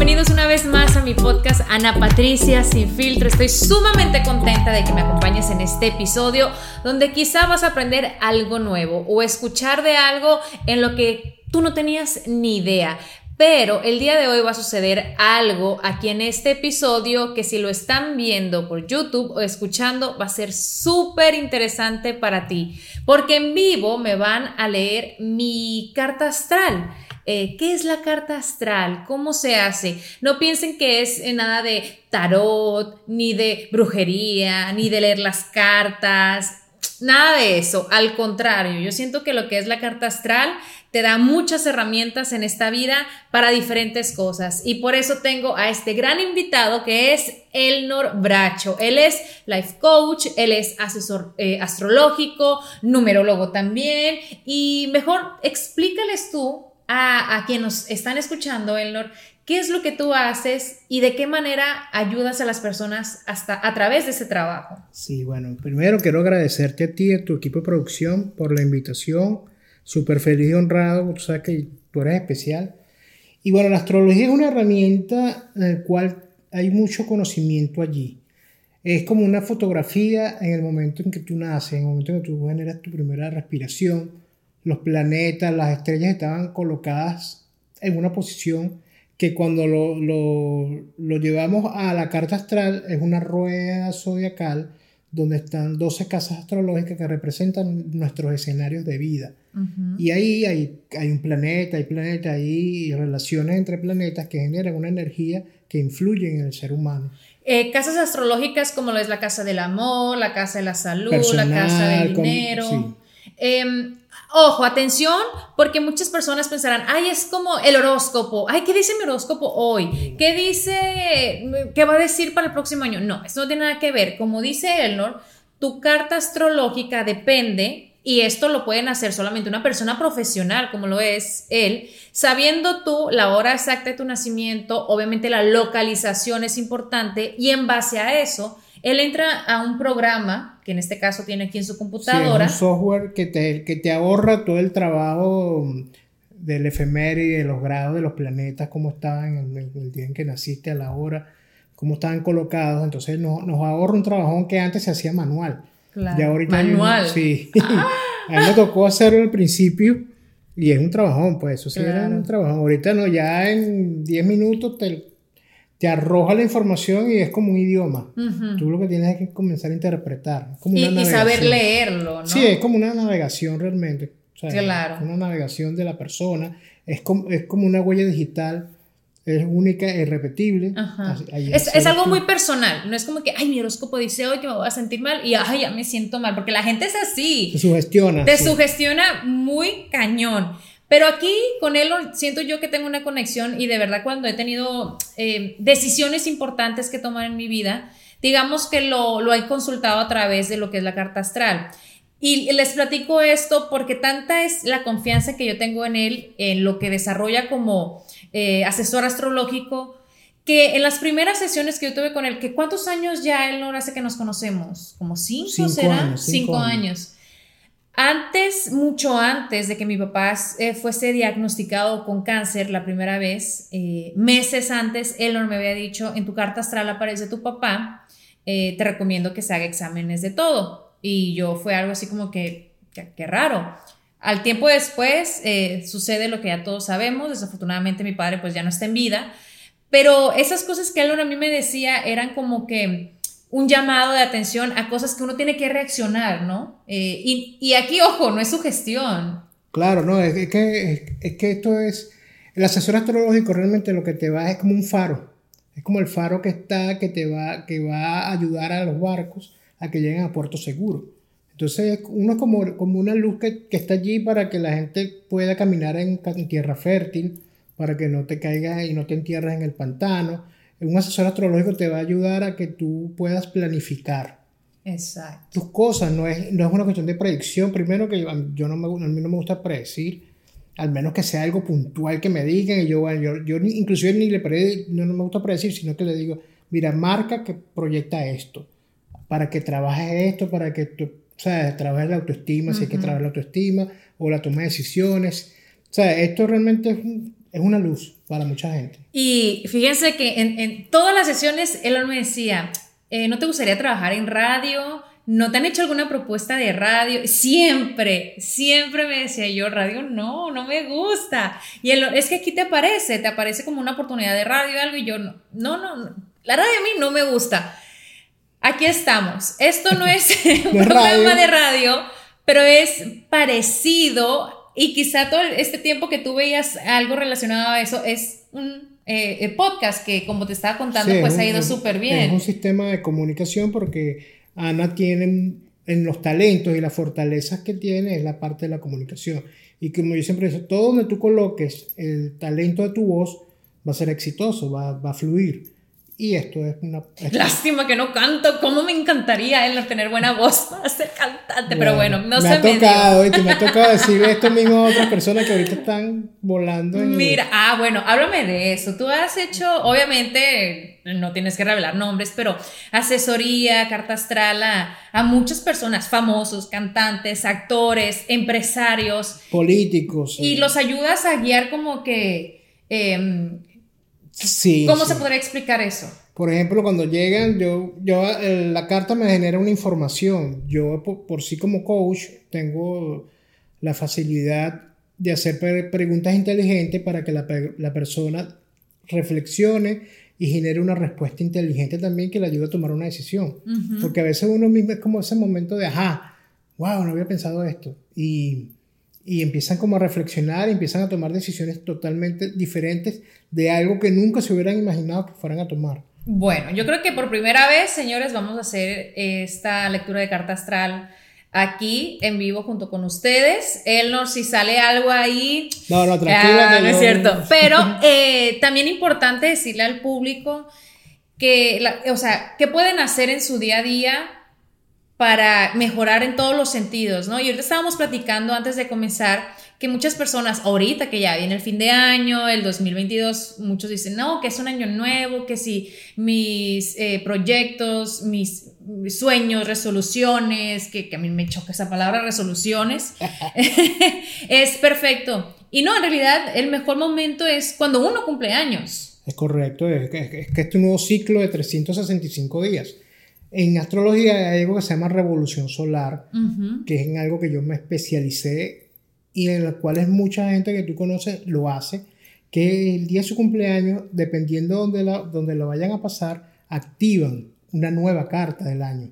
Bienvenidos una vez más a mi podcast Ana Patricia Sin Filtro. Estoy sumamente contenta de que me acompañes en este episodio donde quizá vas a aprender algo nuevo o escuchar de algo en lo que tú no tenías ni idea. Pero el día de hoy va a suceder algo aquí en este episodio que si lo están viendo por YouTube o escuchando va a ser súper interesante para ti. Porque en vivo me van a leer mi carta astral. Eh, ¿Qué es la carta astral? ¿Cómo se hace? No piensen que es nada de tarot, ni de brujería, ni de leer las cartas. Nada de eso, al contrario, yo siento que lo que es la carta astral te da muchas herramientas en esta vida para diferentes cosas y por eso tengo a este gran invitado que es Elnor Bracho. Él es life coach, él es asesor eh, astrológico, numerólogo también y mejor explícales tú a, a quien nos están escuchando, Elnor, qué es lo que tú haces y de qué manera ayudas a las personas hasta a través de ese trabajo. Sí, bueno, primero quiero agradecerte a ti y a tu equipo de producción por la invitación. Súper feliz y honrado, tú sabes que tú eres especial. Y bueno, la astrología es una herramienta en la cual hay mucho conocimiento allí. Es como una fotografía en el momento en que tú naces, en el momento en que tú generas tu primera respiración. Los planetas, las estrellas estaban colocadas en una posición que cuando lo, lo, lo, llevamos a la carta astral es una rueda zodiacal donde están 12 casas astrológicas que representan nuestros escenarios de vida. Y ahí hay, hay, un planeta, hay planetas, hay relaciones entre planetas que generan una energía que influye en el ser humano. Eh, casas astrológicas como lo es la casa del amor, la casa de la salud, la casa del dinero. Em, ojo, atención, porque muchas personas pensarán, ay, es como el horóscopo, ay, ¿qué dice mi horóscopo hoy? ¿Qué dice, qué va a decir para el próximo año? No, eso no tiene nada que ver. Como dice Elnor, tu carta astrológica depende, y esto lo pueden hacer solamente una persona profesional, como lo es él, sabiendo tú la hora exacta de tu nacimiento, obviamente la localización es importante, y en base a eso, él entra a un programa, que en este caso tiene aquí en su computadora. Sí, un software que te, que te ahorra todo el trabajo del efeméride, de los grados de los planetas, cómo estaban en el, día en que naciste, a la hora, cómo estaban colocados. Entonces nos, nos ahorra un trabajón que antes se hacía manual. Claro. manual. sí. Ah. a mí me tocó hacerlo al principio y es un trabajón, pues eso sí era un trabajón. Ahorita no, ya en 10 minutos te, te arroja la información y es como un idioma. Tú lo que tienes es que comenzar a interpretar. Como y, y, saber leerlo, ¿no? Sí, es como una navegación realmente. claro. Una navegación de la persona. Es como, es como una huella digital. Es única e irrepetible. Es, es, algo muy personal. No es como que, ay, mi horóscopo dice hoy que me voy a sentir mal y, ay, ya me siento mal. Porque la gente es así. Te sugestiona. Te sugestiona muy cañón. Pero aquí con él siento yo que tengo una conexión y de verdad cuando he tenido eh, decisiones importantes que tomar en mi vida, digamos que lo, lo he consultado a través de lo que es la carta astral. Y les platico esto porque tanta es la confianza que yo tengo en él, en lo que desarrolla como eh, asesor astrológico, que en las primeras sesiones que yo tuve con él, que cuántos años ya él no hace que nos conocemos, como cinco, cinco será, años, cinco, años. Antes, mucho antes de que mi papá eh, fuese diagnosticado con cáncer la primera vez, eh, meses antes, él me había dicho, en tu carta astral aparece tu papá, eh, te recomiendo que se haga exámenes de todo. y yo fue algo así como que, qué raro. Al tiempo después sucede lo que ya todos sabemos, desafortunadamente mi padre pues ya no está en vida, pero esas cosas que él a mí me decía eran como que un llamado de atención a cosas que uno tiene que reaccionar, ¿no? Eh, y, aquí, ojo, no es su gestión. Claro, no, es que, es, que esto es, el asesor astrológico realmente lo que te va es como un faro, es como el faro que está, que te va, que va a ayudar a los barcos a que lleguen a puerto seguro. Entonces, uno es como, como una luz que, que, está allí para que la gente pueda caminar en, en tierra fértil, para que no te caigas y no te entierres en el pantano un asesor astrológico te va a ayudar a que tú puedas planificar Exacto. tus cosas. No es, no es una cuestión de predicción. Primero que yo, no me, a mí no me gusta predecir, al menos que sea algo puntual que me digan. Y yo, yo, yo inclusive ni le no, no me gusta predecir, sino que le digo, mira, marca que proyecta esto, para que trabajes esto, para que tú, o sea, trabajes la autoestima, si hay que trabajar la autoestima, o la toma de decisiones. O sea, esto realmente es un, es una luz para mucha gente. Y fíjense que en, todas las sesiones él me decía, eh, ¿no te gustaría trabajar en radio? ¿No te han hecho alguna propuesta de radio? Siempre, siempre me decía yo, radio no, no me gusta. Y él, es que aquí te aparece, te aparece como una oportunidad de radio algo y yo, no, no, no, la radio a mí no me gusta. Aquí estamos. Esto no es un programa de radio, pero es parecido y quizá todo este tiempo que tú veías algo relacionado a eso es un eh, podcast que, como te estaba contando, pues ha ido súper bien. Es un sistema de comunicación porque Ana tiene en los talentos y las fortalezas que tiene es la parte de la comunicación. Y como yo siempre digo, todo donde tú coloques el talento de tu voz va a ser exitoso, va, va a fluir. Y esto es una... Lástima que no canto. ¿Cómo me encantaría él tener buena voz para ser cantante? pero bueno, no me ha tocado, y me ha tocado decir esto mismo a otras personas que ahorita están volando. Mira, ah, bueno, háblame de eso. Tú has hecho, obviamente, no tienes que revelar nombres, pero asesoría, carta astral a, muchas personas, famosos, cantantes, actores, empresarios. Políticos. Y los ayudas a guiar como que... Em, Sí. ¿Cómo se podría explicar eso? Por ejemplo, cuando llegan, yo, yo, eh, la carta me genera una información. Yo, por, sí como coach, tengo la facilidad de hacer preguntas inteligentes para que la, la, persona reflexione y genere una respuesta inteligente también que le ayude a tomar una decisión. Porque a veces uno mismo es como ese momento de, ajá, wow, no había pensado esto. Y y empiezan como a reflexionar, y empiezan a tomar decisiones totalmente diferentes de algo que nunca se hubieran imaginado que fueran a tomar. Bueno, yo creo que por primera vez, señores, vamos a hacer esta lectura de carta astral aquí en vivo junto con ustedes. Elnor, si sale algo ahí. No, no, tranquila. Ah, no, es cierto. Pero eh, también importante decirle al público que, o sea, qué pueden hacer en su día a día para mejorar en todos los sentidos, ¿no? Y ahorita estábamos platicando antes de comenzar que muchas personas, ahorita que ya viene el fin de año, el 2022, muchos dicen, no, que es un año nuevo, que si mis eh, proyectos, mis, sueños, resoluciones, que, que, a mí me choca esa palabra, resoluciones, es perfecto. Y no, en realidad el mejor momento es cuando uno cumple años. Es correcto, es que, es que este nuevo ciclo de 365 días en astrología hay algo que se llama revolución solar, que es en algo que yo me especialicé y en la cual es mucha gente que tú conoces lo hace, que el día de su cumpleaños, dependiendo de donde, la, donde lo vayan a pasar, activan una nueva carta del año.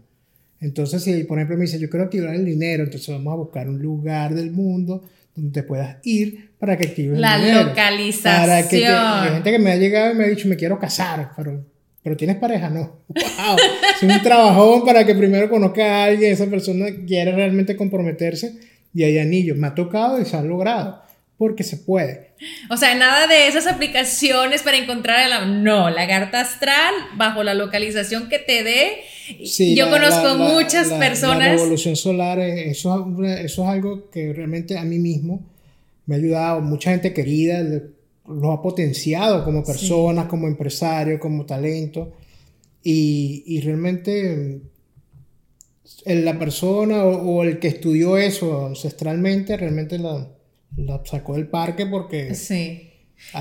Entonces, si por ejemplo me dice, yo quiero activar el dinero, entonces vamos a buscar un lugar del mundo donde te puedas ir para que actives la el dinero. La localización. Para que hay gente que me ha llegado y me ha dicho, me quiero casar, pero pero tienes pareja, no. ¡Wow! es un trabajón para que primero conozca a alguien, esa persona quiere realmente comprometerse y hay anillos. Me ha tocado y se ha logrado, porque se puede. O sea, nada de esas aplicaciones para encontrar el... No, la carta astral, bajo la localización que te dé. Sí, Yo conozco muchas personas... La revolución solar, eso, eso es algo que realmente a mí mismo me ha ayudado. Mucha gente querida, lo ha potenciado como personas, como empresario, como talento. Y, y realmente la persona o, el que estudió eso ancestralmente realmente la, la, sacó del parque porque... Sí.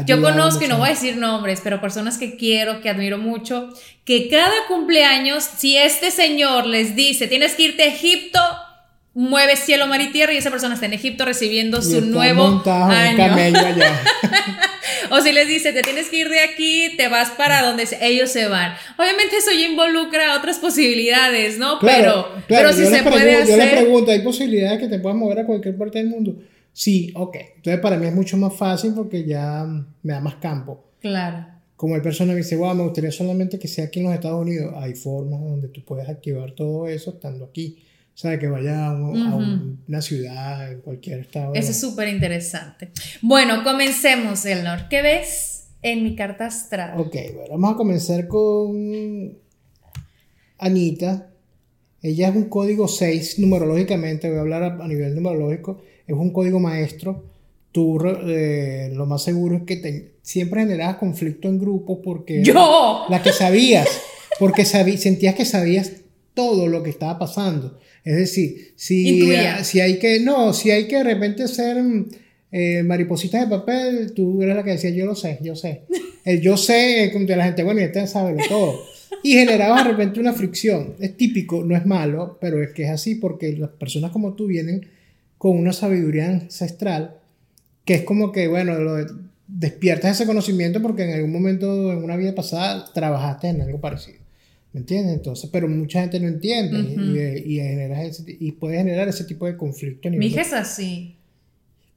Yo conozco, y no voy a decir nombres, pero personas que quiero, que admiro mucho, que cada cumpleaños, si este señor les dice, tienes que irte a Egipto, mueve cielo, mar y tierra, y esa persona está en Egipto recibiendo su nuevo año. o si les dice, te tienes que ir de aquí, te vas para donde ellos se van. Obviamente eso ya involucra otras posibilidades, ¿no? pero, pero si se puede hacer... Yo le pregunto, ¿hay posibilidades que te puedas mover a cualquier parte del mundo? Sí, ok. Entonces para mí es mucho más fácil porque ya me da más campo. Claro. Como el persona me dice, wow, me gustaría solamente que sea aquí en los Estados Unidos. Hay formas donde tú puedes activar todo eso estando aquí. O sea, que vaya a, una ciudad, en cualquier estado. Eso es súper interesante. Bueno, comencemos, Elnor. ¿Qué ves en mi carta astral? Ok, bueno, vamos a comenzar con Anita. Ella es un código 6 numerológicamente, voy a hablar a nivel numerológico es un código maestro, tú eh, lo más seguro es que te, siempre generabas conflicto en grupo porque... ¡Yo! La que sabías, porque sentías que sabías todo lo que estaba pasando. Es decir, si, si hay que, no, si hay que de repente hacer eh, maripositas de papel, tú eres la que decía, yo lo sé, yo sé. El yo sé de la gente, bueno, y este sabe todo. Y generaba de repente una fricción. Es típico, no es malo, pero es que es así porque las personas como tú vienen con una sabiduría ancestral que es como que, bueno, lo, despiertas ese conocimiento porque en algún momento, en una vida pasada, trabajaste en algo parecido. ¿Me entiendes? Entonces, pero mucha gente no entiende y, y, puede generar ese tipo de conflicto. Mi hija es así.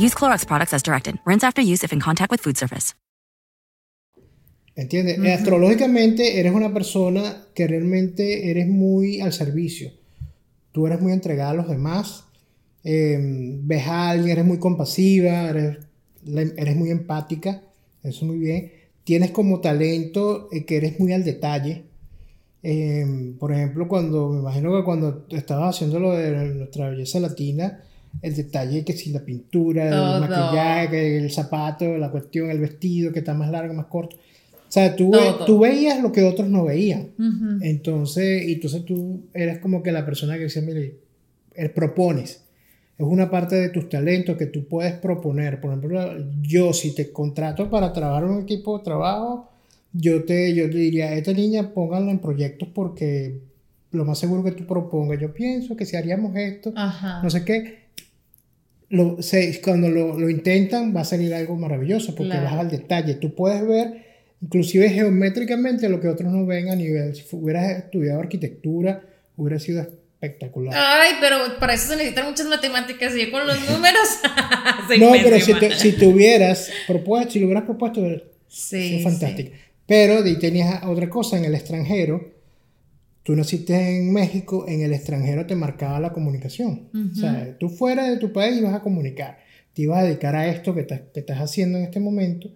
Use Clorox products as directed. Rinse after use if in contact with food surface. ¿Entiendes? Astrológicamente eres una persona que realmente eres muy al servicio. Tú eres muy entregada a los demás. Em, ves a alguien, eres muy compasiva, eres, eres muy empática. Eso muy bien. Tienes como talento eh, que eres muy al detalle. Em, por ejemplo, cuando me imagino que cuando estabas haciendo lo de nuestra belleza latina, el detalle, que si la pintura, el maquillaje, el zapato, la cuestión, el vestido, que está más largo, más corto. O sea, tú, tú veías lo que otros no veían. Entonces, y entonces tú eres como que la persona que dice, mire, él propones. Es una parte de tus talentos que tú puedes proponer. Por ejemplo, yo si te contrato para trabajar en un equipo de trabajo, yo te, yo te diría, esta niña pónganla en proyectos porque lo más seguro que tú propongas, yo pienso que si haríamos esto, no sé qué, lo, cuando lo, lo, intentan va a salir algo maravilloso porque vas al detalle. Tú puedes ver, inclusive geométricamente, lo que otros no ven a nivel. Si hubieras estudiado arquitectura, hubiera sido espectacular. Ay, pero para eso se necesitan muchas matemáticas y con los números. no, pero si, si tuvieras propuesto, si lo hubieras propuesto, sí, fantástico. Pero y tenías otra cosa en el extranjero tú naciste en México, en el extranjero te marcaba la comunicación. O sea, tú fuera de tu país ibas a comunicar, te ibas a dedicar a esto que, estás haciendo en este momento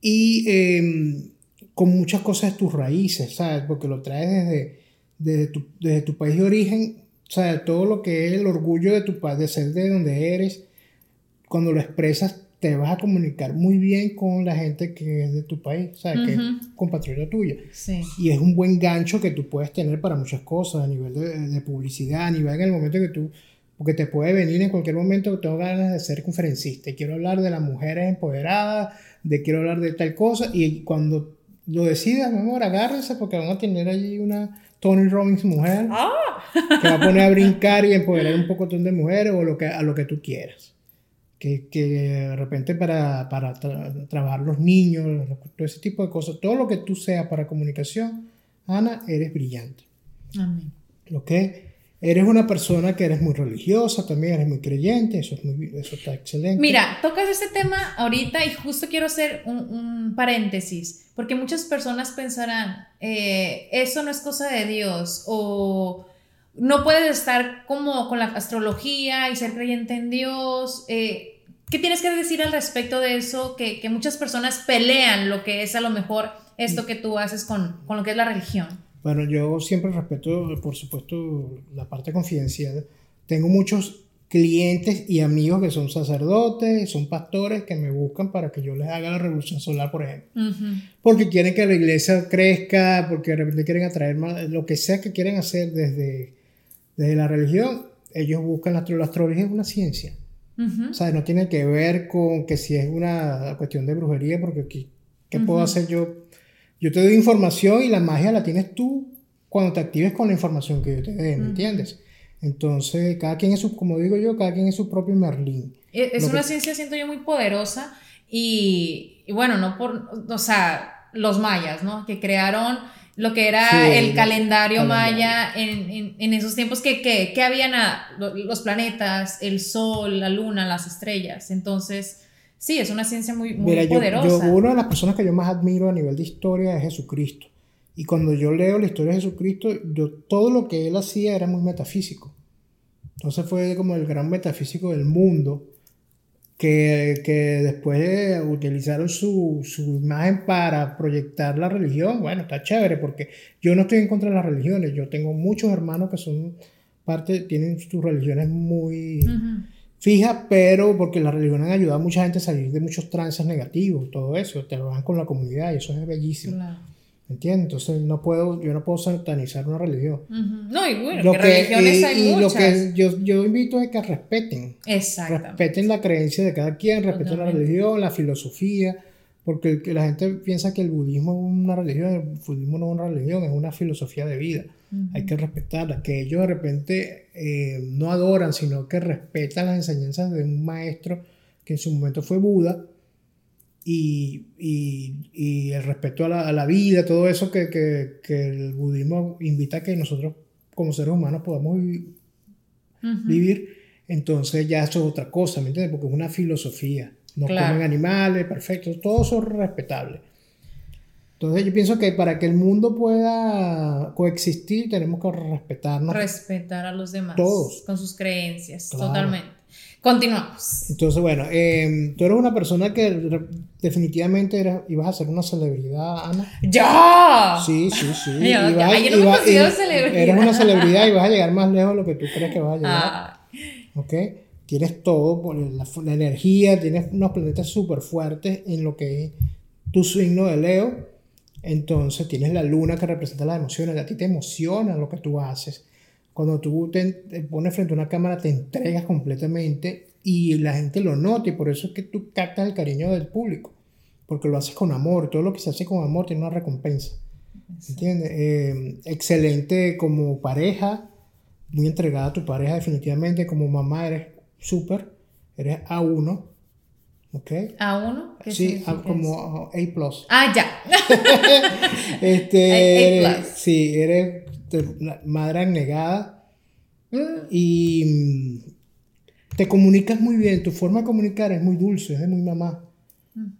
y em, con muchas cosas de tus raíces, ¿sabes? Porque lo traes desde, desde, tu, desde tu país de origen, sea, todo lo que es el orgullo de tu país, de ser de donde eres, cuando lo expresas te vas a comunicar muy bien con la gente que es de tu país, o sea, que es compatriota tuya. Sí. Y es un buen gancho que tú puedes tener para muchas cosas, a nivel de, publicidad, a nivel en el momento que tú, porque te puede venir en cualquier momento, tengo ganas de ser conferencista, y quiero hablar de las mujeres empoderadas, de quiero hablar de tal cosa, y cuando lo decidas, mi amor, agárrese porque van a tener allí una Tony Robbins mujer ah. que va a poner a brincar y empoderar un poco de mujeres o lo que, a lo que tú quieras. Que, que de repente para, para tra- trabajar los niños, todo ese tipo de cosas, todo lo que tú seas para comunicación, Ana, eres brillante. Amén. ¿Ok? Eres una persona que eres muy religiosa, también eres muy creyente, eso, es muy, eso está excelente. Mira, tocas este tema ahorita y justo quiero hacer un, un paréntesis, porque muchas personas pensarán, eh, eso no es cosa de Dios o no puedes estar como con la astrología y ser creyente en Dios. eh, ¿Qué tienes que decir al respecto de eso? Que, que muchas personas pelean lo que es a lo mejor esto que tú haces con, con lo que es la religión. Bueno, yo siempre respeto, por supuesto, la parte confidencial. Tengo muchos clientes y amigos que son sacerdotes, son pastores que me buscan para que yo les haga la revolución solar, por ejemplo. Porque quieren que la iglesia crezca, porque de repente quieren atraer más, lo que sea que quieren hacer desde, desde la religión, ellos buscan la, la astrología es una ciencia. Ujú. O sea, no tiene que ver con que si es una cuestión de brujería, porque ¿qué, qué puedo hacer yo? Yo te doy información y la magia la tienes tú cuando te actives con la información que yo te dé, ¿me entiendes? Entonces, cada quien es su, como digo yo, cada quien es su propio Merlín. Es es Lo una que- ciencia, siento yo, muy poderosa y, y bueno, no por, o sea, los mayas, ¿no? Que crearon lo que era Sí, el calendario, calendario. maya en, en- en esos tiempos que, que, que habían a- los planetas, el sol, la luna, las estrellas. Entonces, sí, es una ciencia muy, muy Mira, yo, poderosa. yo- una de las personas que yo más admiro a nivel de historia es Jesucristo. Y cuando yo leo la historia de Jesucristo, yo, todo lo que él hacía era muy metafísico. Entonces fue como el gran metafísico del mundo, que, que después utilizaron su, su imagen para proyectar la religión. Bueno, está chévere, porque yo no estoy en contra de las religiones. Yo tengo muchos hermanos que son parte, tienen sus religiones muy Ujú. fija, pero porque las religiones han ayudado a mucha gente a salir de muchos trances negativos, todo eso, trabajan con la comunidad y eso es bellísimo, Claro. ¿Entiendes? Entonces no puedo, yo no puedo satanizar una religión. No, y bueno, Lo que religiones y, hay y lo que yo, yo invito es que respeten, respeten la creencia de cada quien, respeten la religión, la filosofía, porque la gente piensa que el budismo es una religión, el budismo no es una religión, es una filosofía de vida. Hay que respetarla, que ellos de repente eh, no adoran, sino que respetan las enseñanzas de un maestro que en su momento fue Buda y, y- y el respeto a la, a la vida, todo eso que, que- que el budismo invita a que nosotros como seres humanos podamos vivir, entonces ya eso es otra cosa, ¿me entiendes? Porque es una filosofía. No Claro. comen animales, perfecto, todo eso es respetable. Entonces yo pienso que para que el mundo pueda coexistir tenemos que respetarnos. Respetar a los demás. Todos. Con sus creencias. Claro. Totalmente. Continuamos. Entonces, bueno, eh, tú eres una persona que definitivamente eras- ibas a ser una celebridad, Ana. ¡Ya! Sí, sí, sí. Ya, Ibas- ya, yo no me iba- considero y- celebridad. Eres una celebridad y vas a llegar más lejos de lo que tú crees que vas a llegar. Ah, ¿ok? Tienes todo, la, la energía, tienes unos planetas súper fuertes en lo que es tu signo de Leo. Entonces tienes la luna que representa las emociones, a ti te emociona lo que tú haces. Cuando tú te, te pones frente a una cámara te entregas completamente y la gente lo nota y por eso es que tú captas el cariño del público, porque lo haces con amor, todo lo que se hace con amor tiene una recompensa. ¿Entiendes? Eh, excelente como pareja, muy entregada a tu pareja definitivamente, como mamá eres súper, eres A1, ¿ok? ¿A uno? ¿Qué Sí, significa A- como? A+. plus. Ah, ya. Este, A- sí, eres te- la madre abnegada y mm, te comunicas muy bien, tu forma de comunicar es muy dulce, es de muy mamá.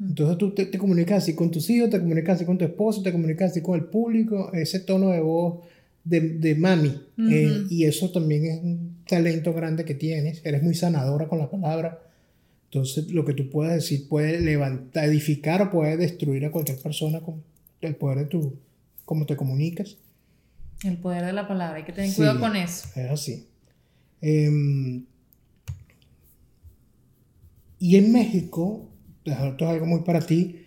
Entonces tú te, te comunicas así con tus hijos, te comunicas así con tu esposo, te comunicas así con el público, ese tono de voz de, de mami. Eh, y eso también es un talento grande que tienes, eres muy sanadora con la palabra. Entonces lo que tú puedes decir puede levantar, edificar o puede destruir a cualquier persona con el poder de tu, cómo te comunicas. El poder de la palabra. Hay que tener Sí. cuidado con eso. Es así. Em, y en México, esto es algo muy para ti,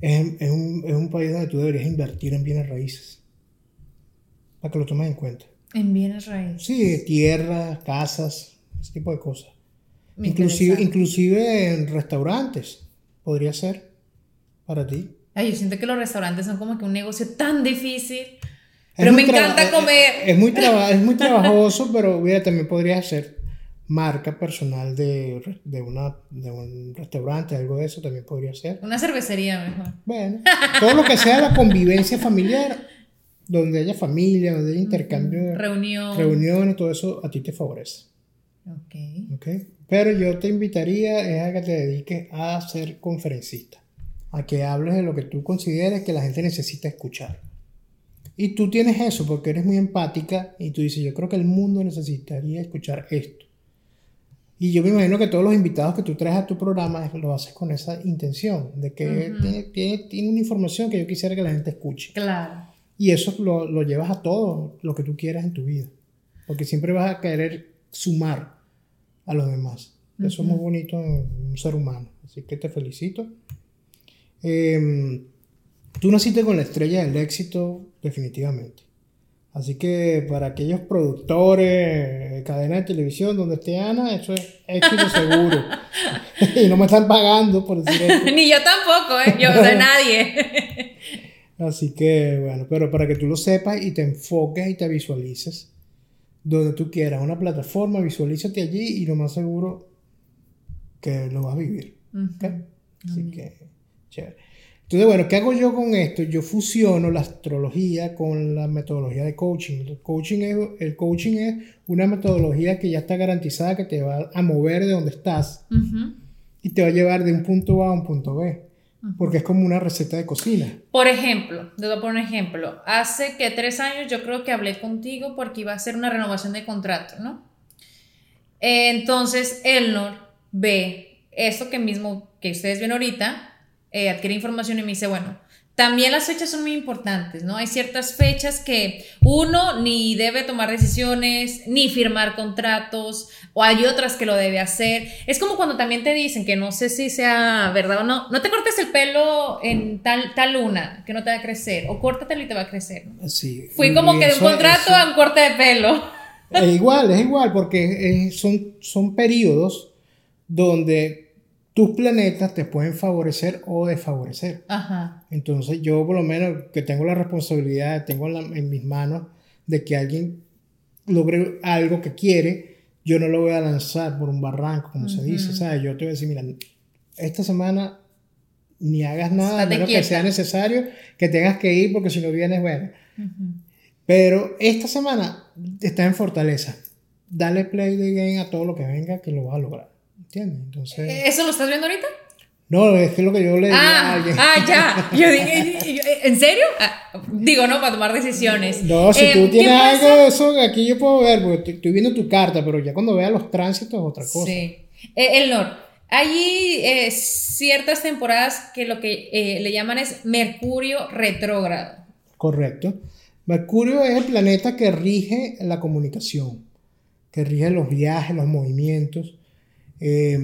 es, es un, es un país donde tú deberías invertir en bienes raíces. Para que lo tomes en cuenta. En bienes raíces. Sí, tierras, casas, ese tipo de cosas. Me Inclusive, inclusive en restaurantes, podría ser para ti. Ay, yo siento que los restaurantes son como que un negocio tan difícil. Pero muy me encanta eh, comer. Es muy, traba- es muy trabajoso, pero mira, también podría ser. marca personal de, de, una, de un restaurante, algo de eso también podría ser. Una cervecería mejor. Bueno, todo lo que sea la convivencia familiar, donde haya familia, donde haya intercambio, Reunión. reuniones, todo eso a ti te favorece. Ok. ¿ok? Pero yo te invitaría es a que te dediques a ser conferencista, a que hables de lo que tú consideres que la gente necesita escuchar. Y tú tienes eso porque eres muy empática y tú dices, yo creo que el mundo necesitaría escuchar esto. Y yo me imagino que todos los invitados que tú traes a tu programa lo haces con esa intención, de que tiene, tiene, tiene una información que yo quisiera que la gente escuche. Claro. Y eso lo, lo llevas a todo lo que tú quieras en tu vida. Porque siempre vas a querer sumar a los demás. Eso es muy bonito en un ser humano. Así que te felicito. Eh, tú naciste con la estrella del éxito, definitivamente. Así que para aquellos productores, cadena de televisión donde esté Ana, eso es éxito seguro. y no me están pagando por decir esto. Ni yo tampoco, ¿eh? Yo de nadie. Así que bueno, pero para que tú lo sepas y te enfoques y te visualices donde tú quieras, una plataforma, visualízate allí y lo más seguro que lo vas a vivir. ¿ok? Así que, chévere. Entonces, bueno, ¿qué hago yo con esto? Yo fusiono la astrología con la metodología de coaching. El coaching es, el coaching es una metodología que ya está garantizada que te va a mover de donde estás Ujú. y te va a llevar de un punto A a un punto B. Porque es como una receta de cocina. Por ejemplo, te voy a poner un ejemplo. Hace que tres años yo creo que hablé contigo porque iba a hacer una renovación de contrato, ¿no? Entonces, Elnor ve esto que mismo que ustedes ven ahorita, eh, adquiere información y me dice, bueno, también las fechas son muy importantes, ¿no? Hay ciertas fechas que uno ni debe tomar decisiones, ni firmar contratos, o hay otras que lo debe hacer. Es como cuando también te dicen, que no sé si sea verdad o no, no te cortes el pelo en tal, tal luna, que no te va a crecer, o córtatelo y te va a crecer. ¿no? Así. Fui como que de un contrato eso- a un corte de pelo. Es igual, es igual, porque eh, son, son periodos donde tus planetas te pueden favorecer o desfavorecer. Ajá. Entonces yo por lo menos que tengo la responsabilidad, tengo en, la- en mis manos de que alguien logre algo que quiere, yo no lo voy a lanzar por un barranco, como se dice, ¿sabes? Yo te voy a decir, mira, esta semana ni hagas nada, a menos que sea necesario, que tengas que ir, porque si no vienes, bueno. Pero esta semana estás en fortaleza. Dale play de game a todo lo que venga, que lo vas a lograr. ¿Entiendes? Entonces... ¿Eso lo estás viendo ahorita? No, es que es lo que yo le digo a Ah, alguien. ah, ya. Yo dije, ¿en serio? Ah, digo, no, para tomar decisiones. No, si Eh, tú ¿qué tienes algo de eso, aquí yo puedo ver, porque estoy, estoy viendo tu carta, pero ya cuando vea los tránsitos es otra cosa. Sí. Eh, el. Hay eh, ciertas temporadas que lo que eh, le llaman es Mercurio retrógrado. Correcto. Mercurio es el planeta que rige la comunicación, que rige los viajes, los movimientos. Eh,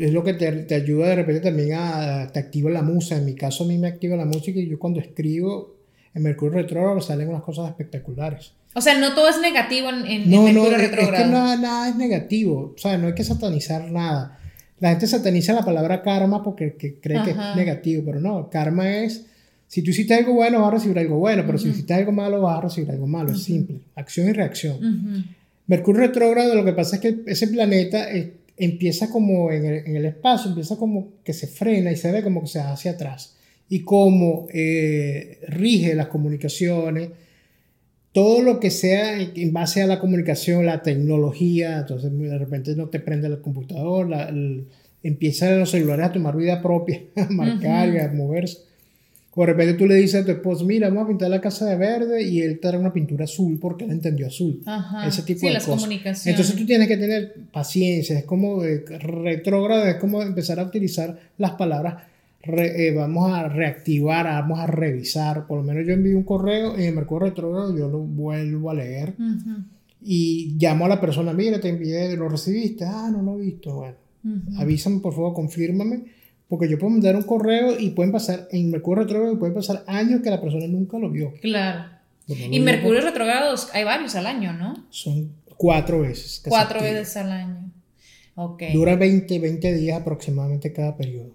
es lo que te, te ayuda de repente también a, te activa la musa. En mi caso a mí me activa la música y yo cuando escribo en Mercurio retrógrado salen unas cosas espectaculares. O sea, no todo es negativo en, en- No, no, Mercurio es, es que retrógrado. nada, nada es negativo. O sea, no hay que satanizar nada. La gente sataniza la palabra karma porque que cree que es Ajá. negativo, pero no, karma es, si tú hiciste algo bueno vas a recibir algo bueno, pero si hiciste algo malo vas a recibir algo malo, es simple, acción y reacción. Ujú. Mercurio retrógrado, lo que pasa es que ese planeta eh, empieza como en el, en el espacio, empieza como que se frena y se ve como que se va hacia atrás. Y como eh, rige las comunicaciones, todo lo que sea en en base a la comunicación, la tecnología, entonces de repente no te prende el computador, la- el- empiezan los celulares a tomar vida propia, a marcar y a moverse. O de repente tú le dices a tu esposo, mira, vamos a pintar la casa de verde y él te da una pintura azul porque él entendió azul. Ajá. Ese tipo Sí, de las cosas. comunicaciones. Entonces tú tienes que tener paciencia, es como eh, retrógrado, es como empezar a utilizar las palabras, re- eh, vamos a reactivar, vamos a revisar, por lo menos yo envío un correo en el Mercurio retrógrado, yo lo vuelvo a leer Ujú. y llamo a la persona, mira, te envié, lo recibiste, ah, no lo he visto, bueno, avísame por favor, confírmame, porque yo puedo mandar un correo y pueden pasar, en Mercurio retrógrado pueden pasar años que la persona nunca lo vio. Claro. No Y Mercurio porque retrógrados hay varios al año, ¿no? Son cuatro veces. Cuatro veces al año. Ok. Dura 20, 20 días aproximadamente cada periodo.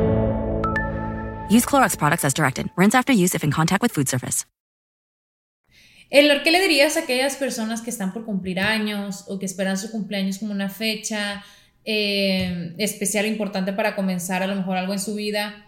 Use Clorox products as directed. Rinse after use if in contact with food surface. ¿qué le dirías a aquellas personas que están por cumplir años o que esperan su cumpleaños como una fecha eh, especial o importante para comenzar a lo mejor algo en su vida?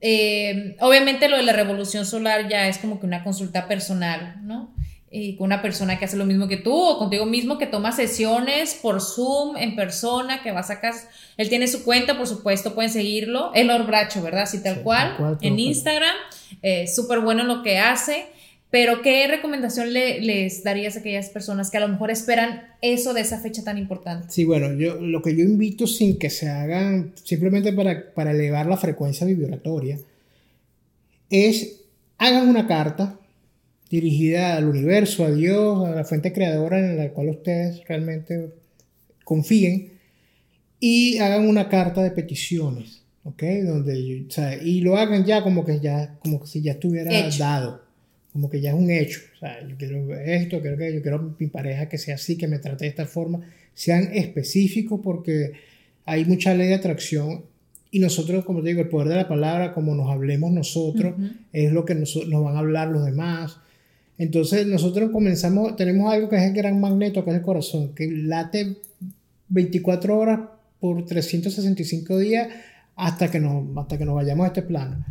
Eh, obviamente lo de la revolución solar ya es como que una consulta personal, ¿no? Y con una persona que hace lo mismo que tú o contigo mismo, que toma sesiones por Zoom, en persona, que va a sacar. Él tiene su cuenta, por supuesto, pueden seguirlo. Elor Bracho, ¿verdad? Así tal Sí, cual, tal cual, en. Instagram. Eh, Súper bueno en lo que hace. Pero, ¿qué recomendación le- les darías a aquellas personas que a lo mejor esperan eso de esa fecha tan importante? Sí, bueno, yo lo que yo invito sin que se hagan, simplemente para, para elevar la frecuencia vibratoria, es hagan una carta dirigida al universo, a Dios, a la fuente creadora en la cual ustedes realmente confíen y hagan una carta de peticiones, ¿ok? Donde, o sea, y lo hagan ya como que ya, como que si ya estuviera Hecho. dado, como que ya es un hecho. O sea, yo quiero esto, quiero que yo quiero mi pareja que sea así, que me trate de esta forma. Sean específicos porque hay mucha ley de atracción y nosotros, como te digo, el poder de la palabra, como nos hablemos nosotros, es lo que nos, nos van a hablar los demás. Entonces nosotros comenzamos, tenemos algo que es el gran magneto, que es el corazón, que late 24 horas por 365 días hasta que nos, hasta que nos vayamos a este plano.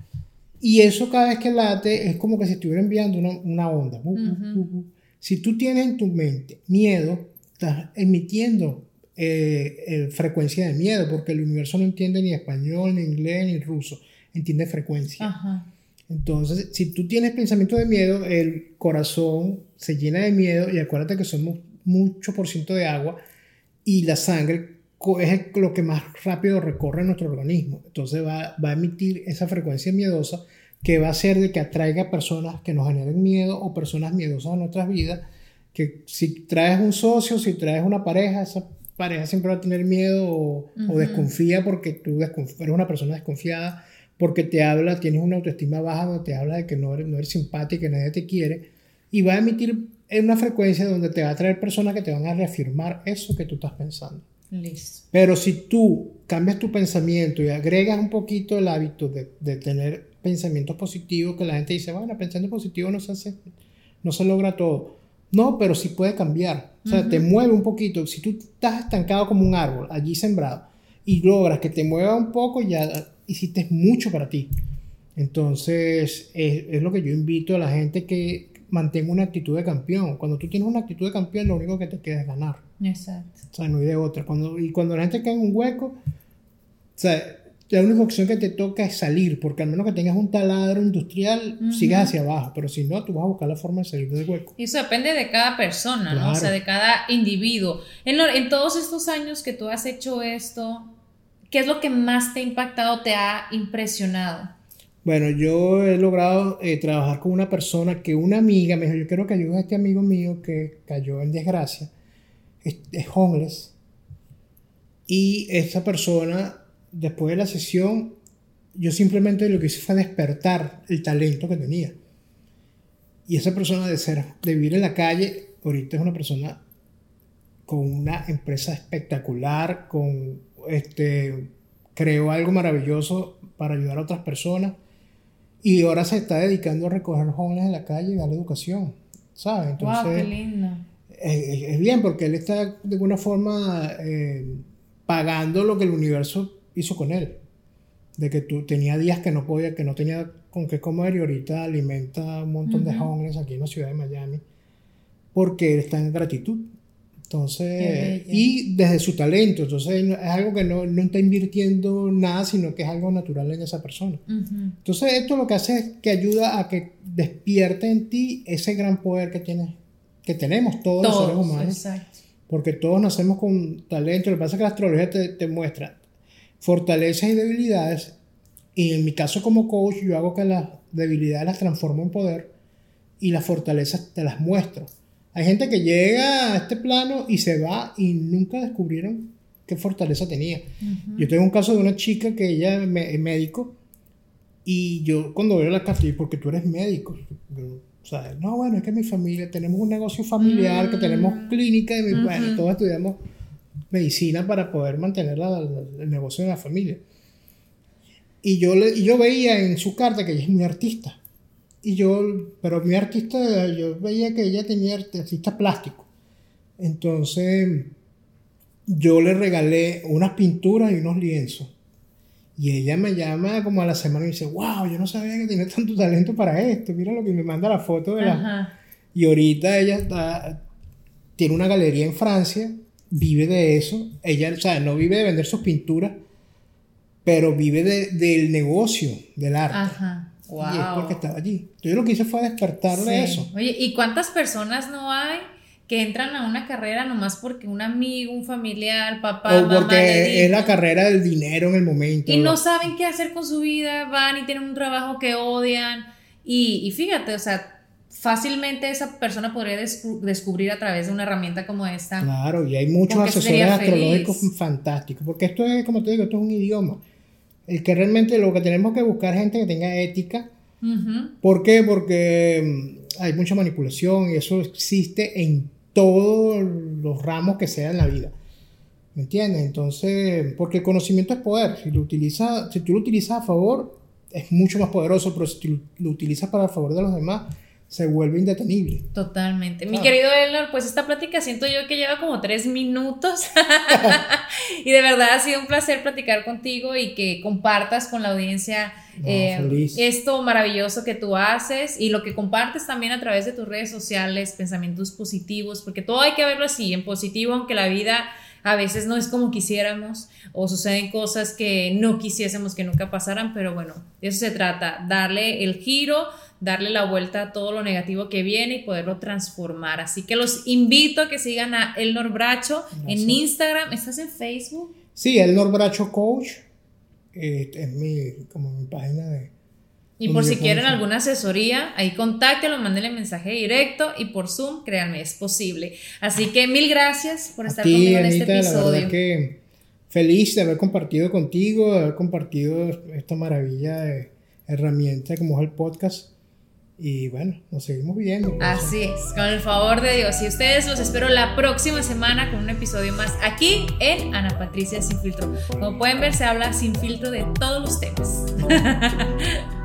Y eso cada vez que late es como que se estuviera enviando una, una onda. Bu, bu. Si tú tienes en tu mente miedo, estás emitiendo eh, eh, frecuencia de miedo, porque el universo no entiende ni español, ni inglés, ni ruso, entiende frecuencia. Ajá. Entonces, si tú tienes pensamiento de miedo, el corazón se llena de miedo y acuérdate que somos mucho por ciento de agua y la sangre es lo que más rápido recorre nuestro organismo. Entonces va, va a emitir esa frecuencia miedosa que va a hacer de que atraiga personas que nos generen miedo o personas miedosas a nuestras vidas. Que si traes un socio, si traes una pareja, esa pareja siempre va a tener miedo o, o desconfía porque tú eres una persona desconfiada porque te habla, tienes una autoestima baja donde te habla de que no eres, no eres simpática, que nadie te quiere, y va a emitir en una frecuencia donde te va a traer personas que te van a reafirmar eso que tú estás pensando. Listo. Pero si tú cambias tu pensamiento y agregas un poquito el hábito de, de tener pensamientos positivos, que la gente dice, bueno, pensando positivo no se hace, no se logra todo. No, pero sí puede cambiar. O sea, te mueve un poquito. Si tú estás estancado como un árbol, allí sembrado, y logras que te mueva un poco, ya hiciste mucho para ti. Entonces, es, es lo que yo invito a la gente que mantenga una actitud de campeón. Cuando tú tienes una actitud de campeón, lo único que te queda es ganar. Exacto. O sea, no hay de otra. Cuando, y cuando la gente cae en un hueco, o sea, la única opción que te toca es salir, porque al menos que tengas un taladro industrial, sigas hacia abajo, pero si no, tú vas a buscar la forma de salir del hueco. Y eso depende de cada persona, ¿no? O Claro. sea, de cada individuo. En, lo- en todos estos años que tú has hecho esto, ¿qué es lo que más te ha impactado, te ha impresionado? Bueno, yo he logrado eh, trabajar con una persona que una amiga me dijo, yo quiero que ayudes a este amigo mío que cayó en desgracia, es, es homeless, y esa persona, después de la sesión, yo simplemente lo que hice fue despertar el talento que tenía. Y esa persona de ser, de vivir en la calle, ahorita es una persona con una empresa espectacular, con este creó algo maravilloso para ayudar a otras personas y ahora se está dedicando a recoger jóvenes en la calle y darle educación, ¿sabes? Entonces, wow, qué lindo. es, es- bien porque él está de alguna forma eh, pagando lo que el universo hizo con él. de que tú tenía días que no podía, que no tenía con qué comer y ahorita alimenta a un montón de jóvenes aquí en la ciudad de Miami porque él está en gratitud. Entonces, y desde su talento, entonces es algo que no, no, está invirtiendo nada, sino que es algo natural en esa persona. Entonces, esto lo que hace es que ayuda a que despierte en ti ese gran poder que tienes, que tenemos todos, los seres humanos. Porque todos nacemos con talento. Lo que pasa es que la astrología te, te muestra fortalezas y debilidades. Y en mi caso como coach, yo hago que las debilidades las transformo en poder y las fortalezas te las muestro. Hay gente que llega a este plano y se va y nunca descubrieron qué fortaleza tenía. Yo tengo un caso de una chica que ella es médico y yo cuando veo la carta, porque tú eres médico, o sea, no, bueno, es que mi familia, tenemos un negocio familiar, que tenemos mm. clínica y bueno, todos estudiamos medicina para poder mantener el negocio de la familia. Y yo, le, y yo veía en su carta que ella es muy artista. Y yo, pero mi artista, yo veía que ella tenía artista plástico. Entonces, yo le regalé unas pinturas y unos lienzos. Y ella me llama como a la semana y dice, wow, yo no sabía que tenía tanto talento para esto. Mira lo que me manda la foto de la... Y ahorita ella está, tiene una galería en Francia, vive de eso. Ella, o sea, no vive de vender sus pinturas, pero vive del negocio del arte. Ajá. Y es porque estaba allí. yo lo que hice fue despertarle eso. Oye, ¿y cuántas personas no hay que entran a una carrera nomás porque un amigo, un familiar, papá, o porque es la carrera del dinero en el momento. Y no saben qué hacer con su vida, van y tienen un trabajo que odian. Y, y fíjate, o sea, fácilmente esa persona podría descubrir a través de una herramienta como esta. Claro, y hay muchos asesores astrológicos fantásticos, porque esto es, como te digo, esto es un idioma. El que realmente lo que tenemos que buscar gente que tenga ética. ¿Por qué? Porque mm, hay mucha manipulación y eso existe en todos los ramos que sea en la vida. ¿Me entiendes? Entonces, porque el conocimiento es poder. Si, lo utiliza, si tú lo utilizas a favor, es mucho más poderoso, pero si lo utilizas para el favor de los demás, se vuelve indetenible. Totalmente. Mi querido Elnor, pues esta plática siento yo que lleva como tres minutos y de verdad ha sido un placer platicar contigo y que compartas con la audiencia eh, esto maravilloso que tú haces y lo que compartes también a través de tus redes sociales, pensamientos positivos, porque todo hay que verlo así, en positivo, aunque la vida a veces no es como quisiéramos o suceden cosas que no quisiésemos que nunca pasaran, pero bueno, de eso se trata, darle el giro darle la vuelta a todo lo negativo que viene y poderlo transformar. Así que los invito a que sigan a Elnor Bracho en Instagram. ¿Estás en Facebook? Sí, Elnor Bracho Coach. Eh, es mi, como mi página de... Y por si quieren alguna asesoría, ahí contáctenlo, mándenle mensaje directo y por Zoom, créanme, es posible. Así que mil gracias por estar conmigo en este episodio. La verdad que feliz de haber compartido contigo, de haber compartido esta maravilla de herramienta como es el podcast. Y bueno, nos seguimos viendo. Así es, con el favor de Dios. Y ustedes los espero la próxima semana con un episodio más aquí en Ana Patricia Sin Filtro. Como pueden ver, se habla sin filtro de todos los temas.